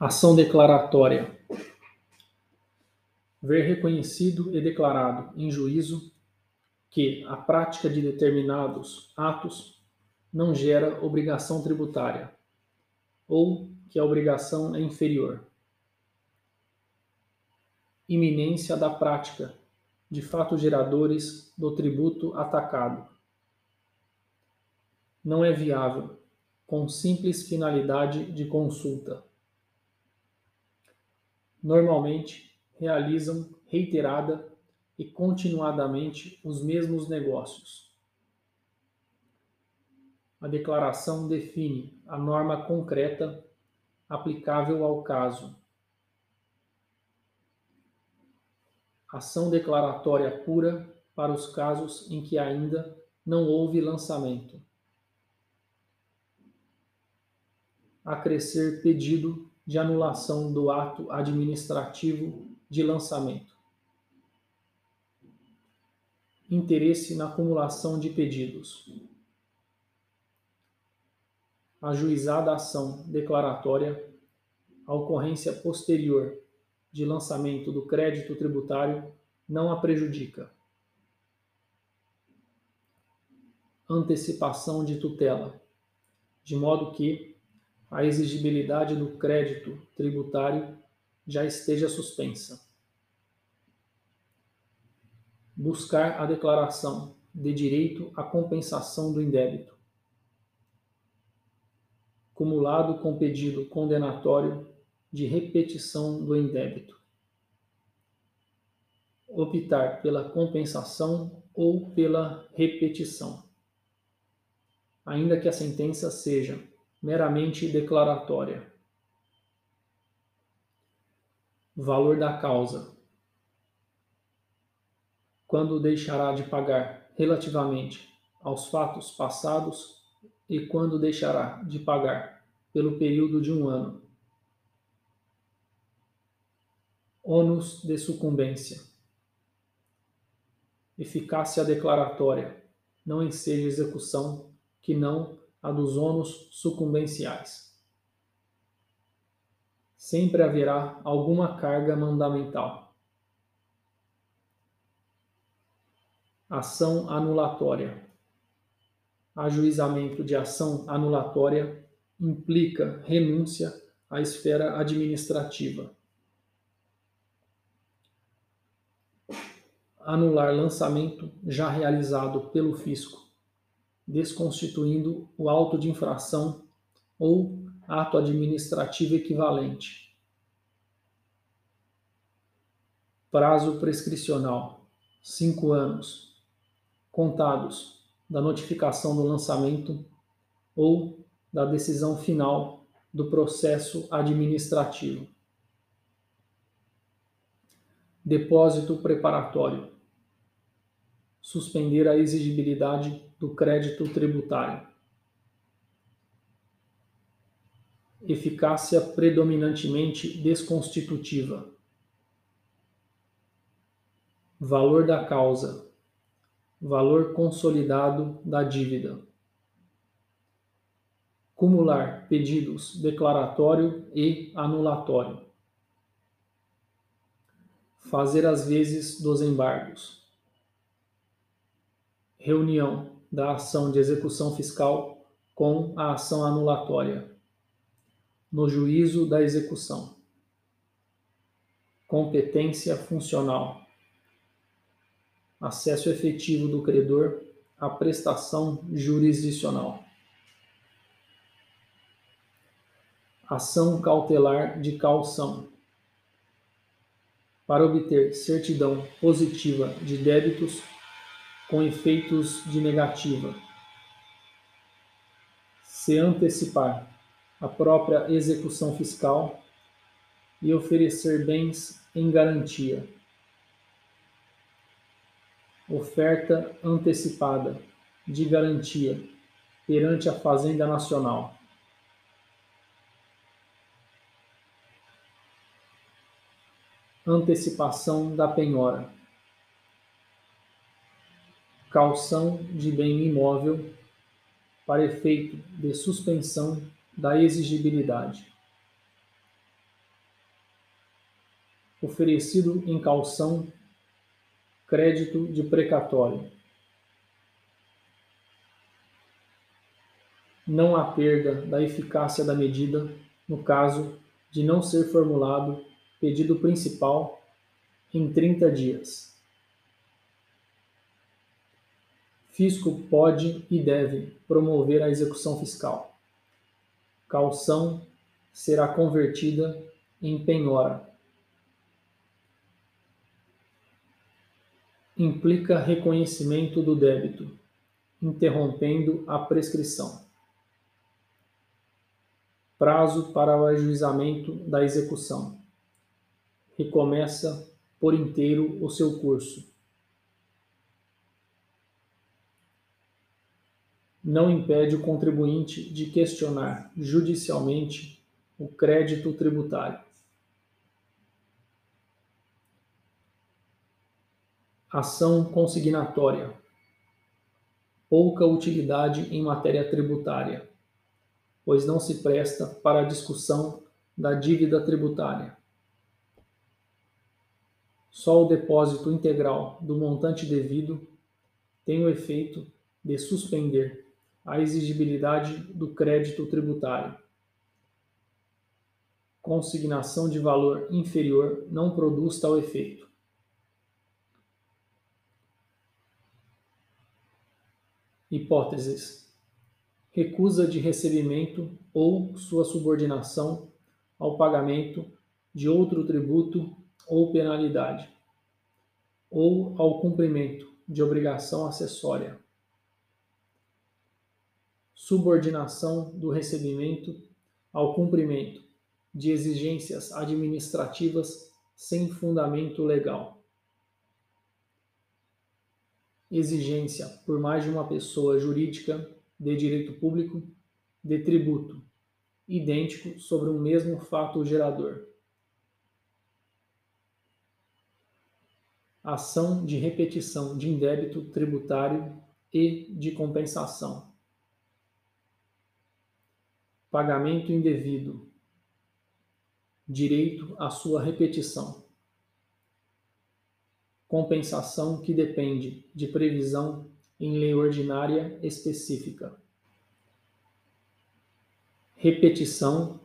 Ação declaratória. Ver reconhecido e declarado em juízo que a prática de determinados atos não gera obrigação tributária ou que a obrigação é inferior. Iminência da prática de fatos geradores do tributo atacado. Não é viável, com simples finalidade de consulta normalmente realizam reiterada e continuadamente os mesmos negócios. A declaração define a norma concreta aplicável ao caso. Ação declaratória pura para os casos em que ainda não houve lançamento. Acrescer pedido de anulação do ato administrativo de lançamento. Interesse na acumulação de pedidos. Ajuizada ação declaratória, a ocorrência posterior de lançamento do crédito tributário não a prejudica. Antecipação de tutela, de modo que a exigibilidade do crédito tributário já esteja suspensa. Buscar a declaração de direito à compensação do indébito. Cumulado com pedido condenatório de repetição do indébito. Optar pela compensação ou pela repetição. Ainda que a sentença seja meramente declaratória. Valor da causa. Quando deixará de pagar relativamente aos fatos passados e quando deixará de pagar pelo período de um ano. Ônus de sucumbência. Eficácia declaratória. Não enseja execução que não a dos ônus sucumbenciais. Sempre haverá alguma carga mandamental. Ação anulatória. Ajuizamento de ação anulatória implica renúncia à esfera administrativa. Anular lançamento já realizado pelo fisco desconstituindo o auto de infração ou ato administrativo equivalente. Prazo prescricional: cinco anos, contados da notificação do lançamento ou da decisão final do processo administrativo. Depósito preparatório: suspender a exigibilidade do crédito tributário. Eficácia predominantemente desconstitutiva. Valor da causa. Valor consolidado da dívida. Cumular pedidos declaratório e anulatório. Fazer as vezes dos embargos. Reunião da ação de execução fiscal com a ação anulatória, no juízo da execução. Competência funcional. Acesso efetivo do credor à prestação jurisdicional. Ação cautelar de calção. Para obter certidão positiva de débitos com efeitos de negativa. Se antecipar a própria execução fiscal e oferecer bens em garantia. Oferta antecipada de garantia perante a Fazenda Nacional. Antecipação da penhora calção de bem imóvel para efeito de suspensão da exigibilidade. oferecido em calção, crédito de precatório. Não há perda da eficácia da medida no caso de não ser formulado pedido principal em 30 dias. Fisco pode e deve promover a execução fiscal. Calção será convertida em penhora. Implica reconhecimento do débito, interrompendo a prescrição. Prazo para o ajuizamento da execução. Recomeça por inteiro o seu curso. Não impede o contribuinte de questionar judicialmente o crédito tributário. Ação consignatória. Pouca utilidade em matéria tributária, pois não se presta para a discussão da dívida tributária. Só o depósito integral do montante devido tem o efeito de suspender a exigibilidade do crédito tributário consignação de valor inferior não produz tal efeito. Hipóteses: recusa de recebimento ou sua subordinação ao pagamento de outro tributo ou penalidade, ou ao cumprimento de obrigação acessória. Subordinação do recebimento ao cumprimento de exigências administrativas sem fundamento legal. Exigência por mais de uma pessoa jurídica de direito público de tributo idêntico sobre um mesmo fato gerador. Ação de repetição de indébito tributário e de compensação. Pagamento indevido direito à sua repetição. Compensação que depende de previsão em lei ordinária específica. Repetição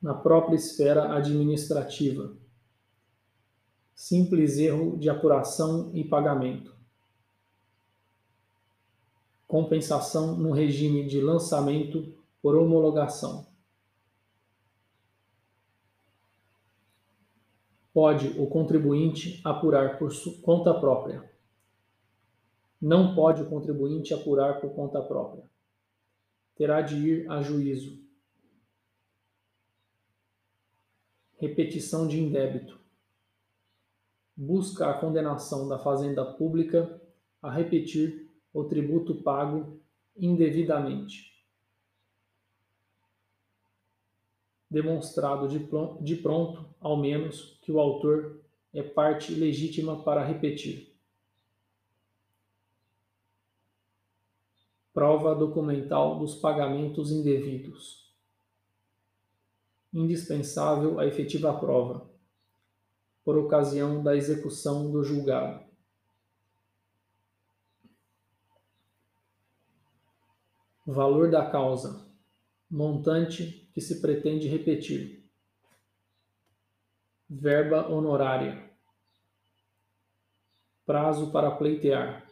na própria esfera administrativa. Simples erro de apuração e pagamento. Compensação no regime de lançamento por homologação. pode o contribuinte apurar por conta própria. Não pode o contribuinte apurar por conta própria. Terá de ir a juízo. Repetição de indébito. Busca a condenação da fazenda pública a repetir o tributo pago indevidamente. Demonstrado de pronto, ao menos, que o autor é parte legítima para repetir. Prova documental dos pagamentos indevidos. Indispensável a efetiva prova, por ocasião da execução do julgado. Valor da causa montante que se pretende repetir. Verba honorária. Prazo para pleitear.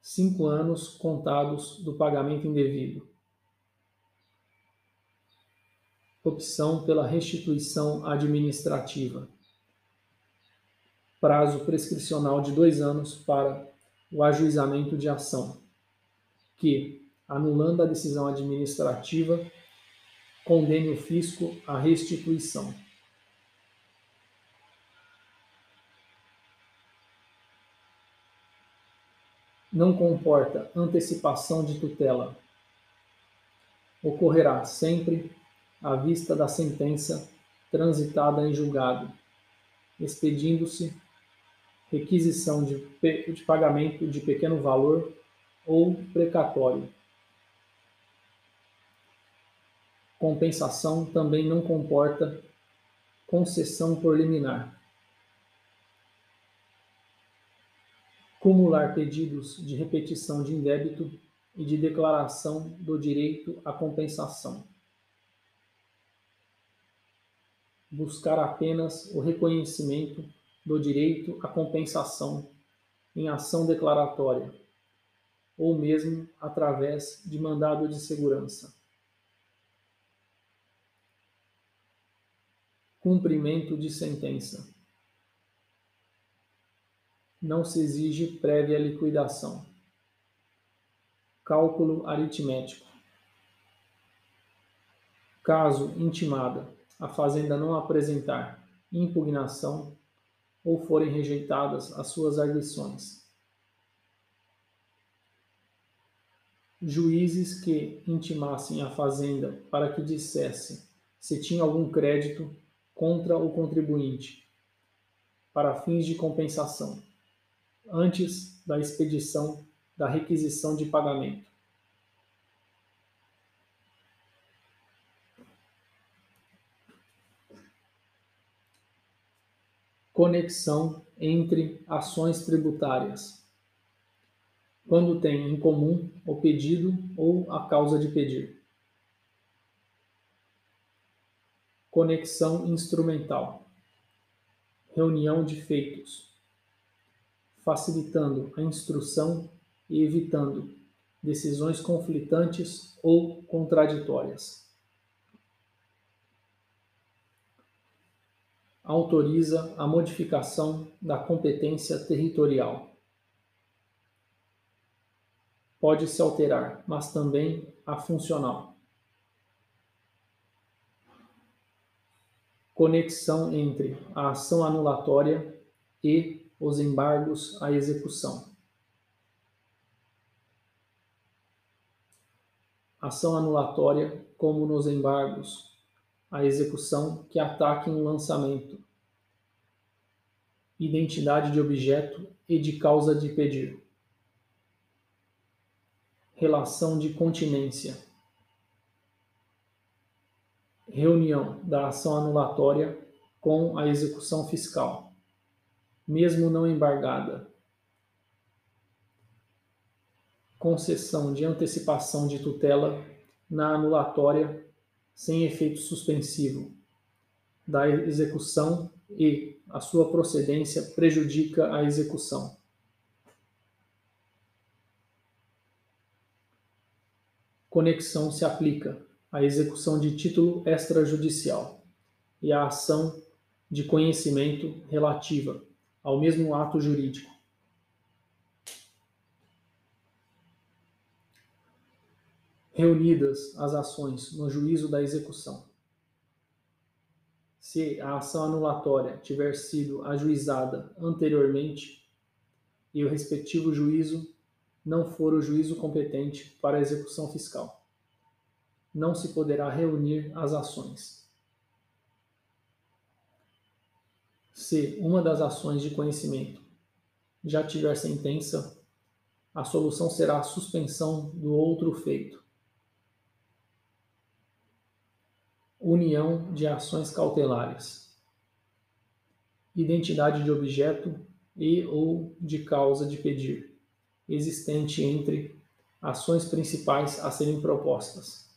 Cinco anos contados do pagamento indevido. Opção pela restituição administrativa. Prazo prescricional de dois anos para o ajuizamento de ação, que, anulando a decisão administrativa, condene o fisco à restituição. Não comporta antecipação de tutela. Ocorrerá sempre à vista da sentença transitada em julgado, expedindo-se requisição de, de pagamento de pequeno valor ou precatório Compensação também não comporta concessão por liminar. Cumular pedidos de repetição de indébito e de declaração do direito à compensação. Buscar apenas o reconhecimento do direito à compensação em ação declaratória, ou mesmo através de mandado de segurança. Cumprimento de sentença. Não se exige prévia liquidação. Cálculo aritmético. Caso intimada, a fazenda não apresentar impugnação ou forem rejeitadas as suas arguições. Juízes que intimassem a fazenda para que dissesse se tinha algum crédito contra o contribuinte, para fins de compensação, antes da expedição da requisição de pagamento. conexão entre ações tributárias, quando tem em comum o pedido ou a causa de pedir. Conexão instrumental, reunião de feitos, facilitando a instrução e evitando decisões conflitantes ou contraditórias. autoriza a modificação da competência territorial. Pode-se alterar, mas também a funcional. Conexão entre a ação anulatória e os embargos à execução. Ação anulatória, como nos embargos, a execução que ataque um lançamento, identidade de objeto e de causa de pedir, relação de continência, reunião da ação anulatória com a execução fiscal, mesmo não embargada, concessão de antecipação de tutela na anulatória sem efeito suspensivo da execução e a sua procedência prejudica a execução. Conexão se aplica à execução de título extrajudicial e à ação de conhecimento relativa ao mesmo ato jurídico. reunidas as ações no juízo da execução. Se a ação anulatória tiver sido ajuizada anteriormente e o respectivo juízo não for o juízo competente para a execução fiscal, não se poderá reunir as ações. Se uma das ações de conhecimento já tiver sentença, a solução será a suspensão do outro feito união de ações cautelares, identidade de objeto e ou de causa de pedir, existente entre ações principais a serem propostas.